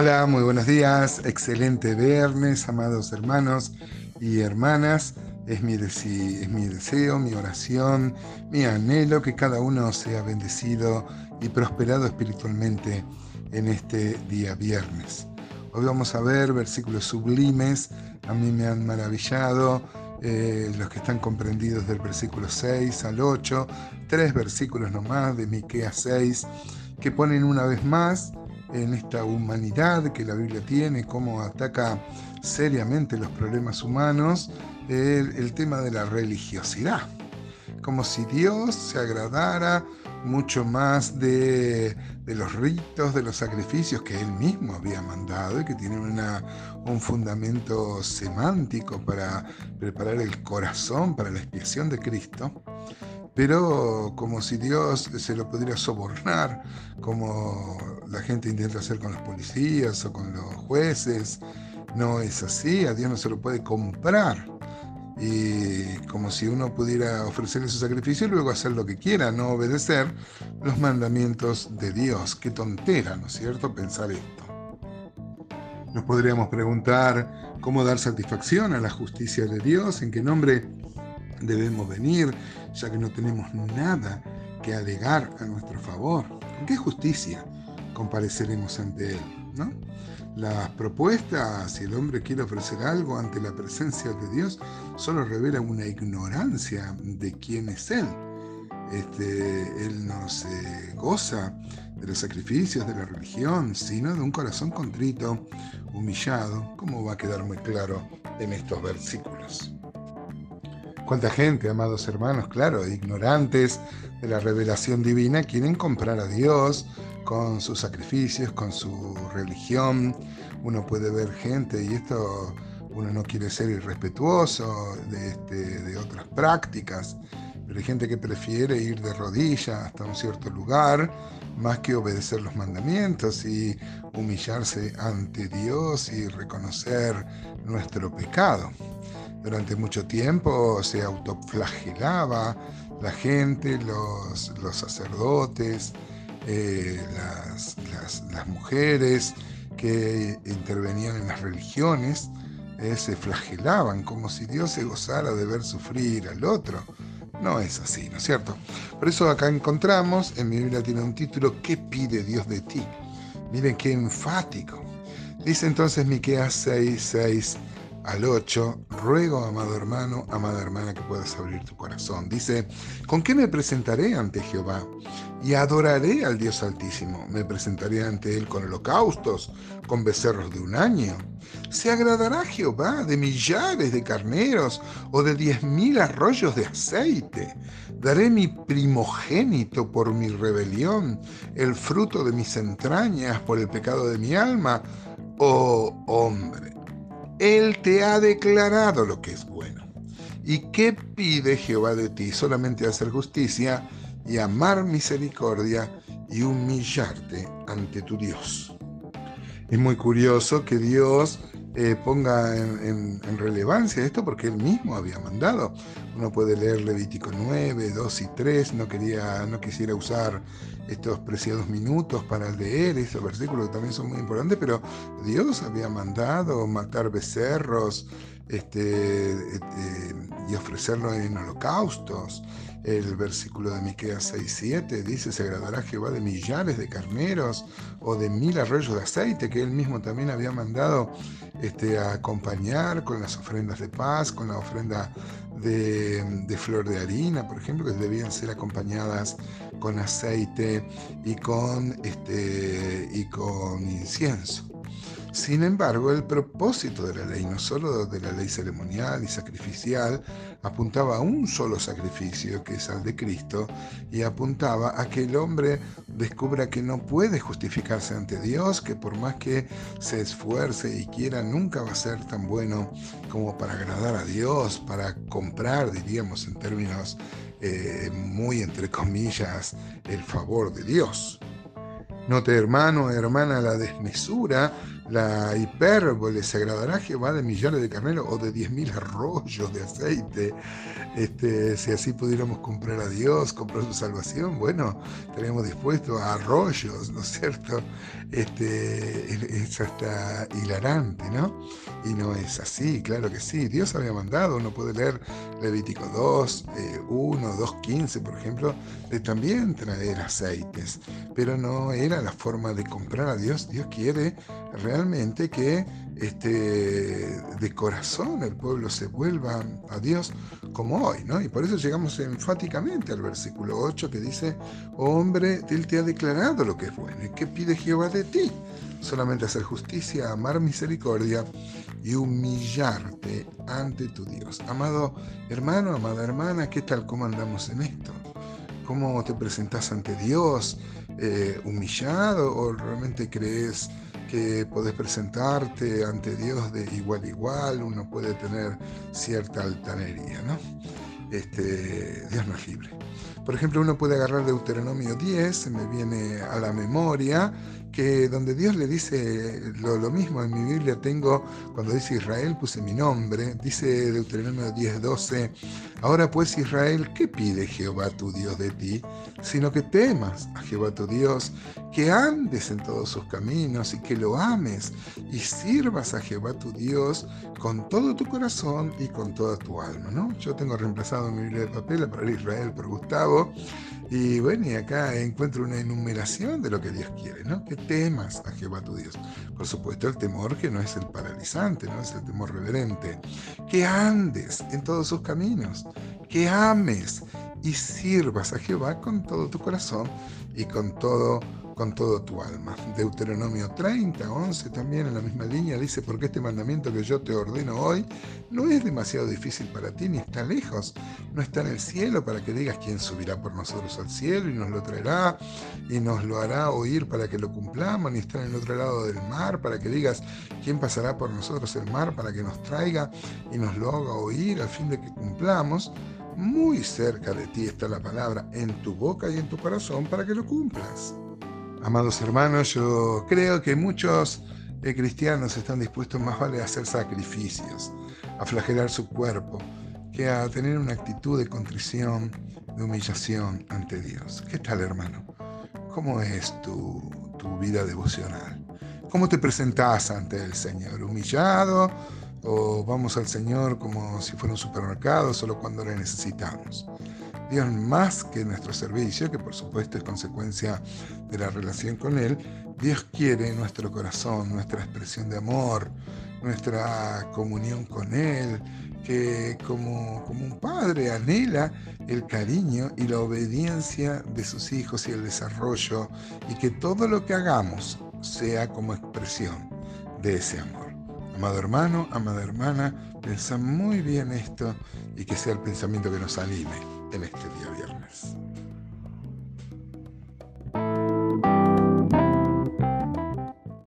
Hola, muy buenos días, excelente viernes, amados hermanos y hermanas. Es mi, es mi deseo, mi oración, mi anhelo que cada uno sea bendecido y prosperado espiritualmente en este día viernes. Hoy vamos a ver versículos sublimes, a mí me han maravillado, eh, los que están comprendidos del versículo 6 al 8, tres versículos nomás de Miqueas 6, que ponen una vez más en esta humanidad que la Biblia tiene, cómo ataca seriamente los problemas humanos, el, tema de la religiosidad. Como si Dios se agradara mucho más de, los ritos, de los sacrificios que Él mismo había mandado y que tienen una, un fundamento semántico para preparar el corazón para la expiación de Cristo pero como si Dios se lo pudiera sobornar, como la gente intenta hacer con los policías o con los jueces. No es así, a Dios no se lo puede comprar. Y como si uno pudiera ofrecerle su sacrificio y luego hacer lo que quiera, no obedecer los mandamientos de Dios. Qué tontera, ¿no es cierto?, pensar esto. Nos podríamos preguntar cómo dar satisfacción a la justicia de Dios, en qué nombre debemos venir, ya que no tenemos nada que alegar a nuestro favor. ¿Con qué justicia compareceremos ante Él? ¿no? Las propuestas, si el hombre quiere ofrecer algo ante la presencia de Dios, solo revelan una ignorancia de quién es Él. Este, él no se goza de los sacrificios de la religión, sino de un corazón contrito, humillado, como va a quedar muy claro en estos versículos. Cuánta gente, amados hermanos, claro, ignorantes de la revelación divina, quieren comprar a Dios con sus sacrificios, con su religión. Uno puede ver gente, y esto uno no quiere ser irrespetuoso de, este, otras prácticas, pero hay gente que prefiere ir de rodillas hasta un cierto lugar más que obedecer los mandamientos y humillarse ante Dios y reconocer nuestro pecado. Durante mucho tiempo se autoflagelaba la gente, los, sacerdotes, eh, las, mujeres que intervenían en las religiones, eh, se flagelaban como si Dios se gozara de ver sufrir al otro. No es así, ¿no es cierto? Por eso acá encontramos, en mi Biblia tiene un título, ¿qué pide Dios de ti? Miren qué enfático. Dice entonces Miqueas 6, 6, al 8, ruego, amado hermano, amada hermana, que puedas abrir tu corazón. Dice, ¿con qué me presentaré ante Jehová? Y adoraré al Dios Altísimo. Me presentaré ante Él con holocaustos, con becerros de un año. ¿Se agradará Jehová de millares de carneros o de diez mil arroyos de aceite? Daré mi primogénito por mi rebelión, el fruto de mis entrañas por el pecado de mi alma. Oh hombre, él te ha declarado lo que es bueno. ¿Y qué pide Jehová de ti? Solamente hacer justicia y amar misericordia y humillarte ante tu Dios. Es muy curioso que Dios eh, ponga en, relevancia esto porque él mismo había mandado. Uno puede leer Levítico 9, 2 y 3, no, quería, no quisiera usar estos preciados minutos para leer esos versículos que también son muy importantes, pero Dios había mandado matar becerros este, este y ofrecerlo en holocaustos. El versículo de Miqueas 6:7 dice, se agradará Jehová de millares de carneros o de mil arroyos de aceite que él mismo también había mandado este, a acompañar con las ofrendas de paz, con la ofrenda de, flor de harina, por ejemplo, que debían ser acompañadas con aceite y con, este, y con incienso. Sin embargo, el propósito de la ley, no solo de la ley ceremonial y sacrificial, apuntaba a un solo sacrificio, que es al de Cristo, y apuntaba a que el hombre descubra que no puede justificarse ante Dios, que por más que se esfuerce y quiera, nunca va a ser tan bueno como para agradar a Dios, para comprar, diríamos en términos eh, muy entre comillas, el favor de Dios. Note, hermano, hermana, la desmesura La hipérbole se agradará Jehová de millares de carneros o de diez mil arroyos de aceite. Este, si así pudiéramos comprar a Dios, comprar su salvación, bueno, estaríamos dispuestos a arroyos, ¿no es cierto? Este, es hasta hilarante, ¿no? Y no es así, claro que sí. Dios había mandado, uno puede leer Levítico 2, 1, 2, 15, por ejemplo, de también traer aceites, pero no era la forma de comprar a Dios. Dios quiere realmente que este, de corazón el pueblo se vuelva a Dios como hoy, ¿no? Y por eso llegamos enfáticamente al versículo 8 que dice, hombre, Él te ha declarado lo que es bueno. ¿Y qué pide Jehová de ti? Solamente hacer justicia, amar misericordia y humillarte ante tu Dios. Amado hermano, amada hermana, ¿qué tal? ¿Cómo andamos en esto? ¿Cómo te presentas ante Dios? Eh, ¿Humillado o realmente crees que podés presentarte ante Dios de igual a igual? Uno puede tener cierta altanería, ¿no? Este, Dios nos libre. Por ejemplo, uno puede agarrar Deuteronomio 10, se me viene a la memoria, que donde Dios le dice lo, mismo, en mi Biblia tengo, cuando dice Israel puse mi nombre, dice Deuteronomio 10, 12, ahora pues Israel, ¿qué pide Jehová tu Dios de ti? Sino que temas a Jehová tu Dios, que andes en todos sus caminos y que lo ames y sirvas a Jehová tu Dios con todo tu corazón y con toda tu alma, ¿no? Yo tengo reemplazado mi Biblia de papel para Israel por Gustavo, y bueno, y acá encuentro una enumeración de lo que Dios quiere, ¿no? Que temas a Jehová tu Dios. Por supuesto, el temor que no es el paralizante, no es el temor reverente. Que andes en todos sus caminos, que ames y sirvas a Jehová con todo tu corazón y con todo con todo tu alma. Deuteronomio 30, 11 también en la misma línea dice, porque este mandamiento que yo te ordeno hoy no es demasiado difícil para ti ni está lejos, no está en el cielo para que digas quién subirá por nosotros al cielo y nos lo traerá y nos lo hará oír para que lo cumplamos, ni está en el otro lado del mar para que digas quién pasará por nosotros el mar para que nos traiga y nos lo haga oír al fin de que cumplamos. Muy cerca de ti está la palabra en tu boca y en tu corazón para que lo cumplas. Amados hermanos, yo creo que muchos eh, cristianos están dispuestos más vale a hacer sacrificios, a flagelar su cuerpo, que a tener una actitud de contrición, de humillación ante Dios. ¿Qué tal, hermano? ¿Cómo es tu, tu vida devocional? ¿Cómo te presentás ante el Señor? ¿Humillado? ¿O vamos al Señor como si fuera un supermercado solo cuando le necesitamos? Dios más que nuestro servicio, que por supuesto es consecuencia de la relación con Él, Dios quiere nuestro corazón, nuestra expresión de amor, nuestra comunión con Él, que como, como un padre anhela el cariño y la obediencia de sus hijos y el desarrollo, y que todo lo que hagamos sea como expresión de ese amor. Amado hermano, amada hermana, pensa muy bien esto y que sea el pensamiento que nos anime en este día viernes.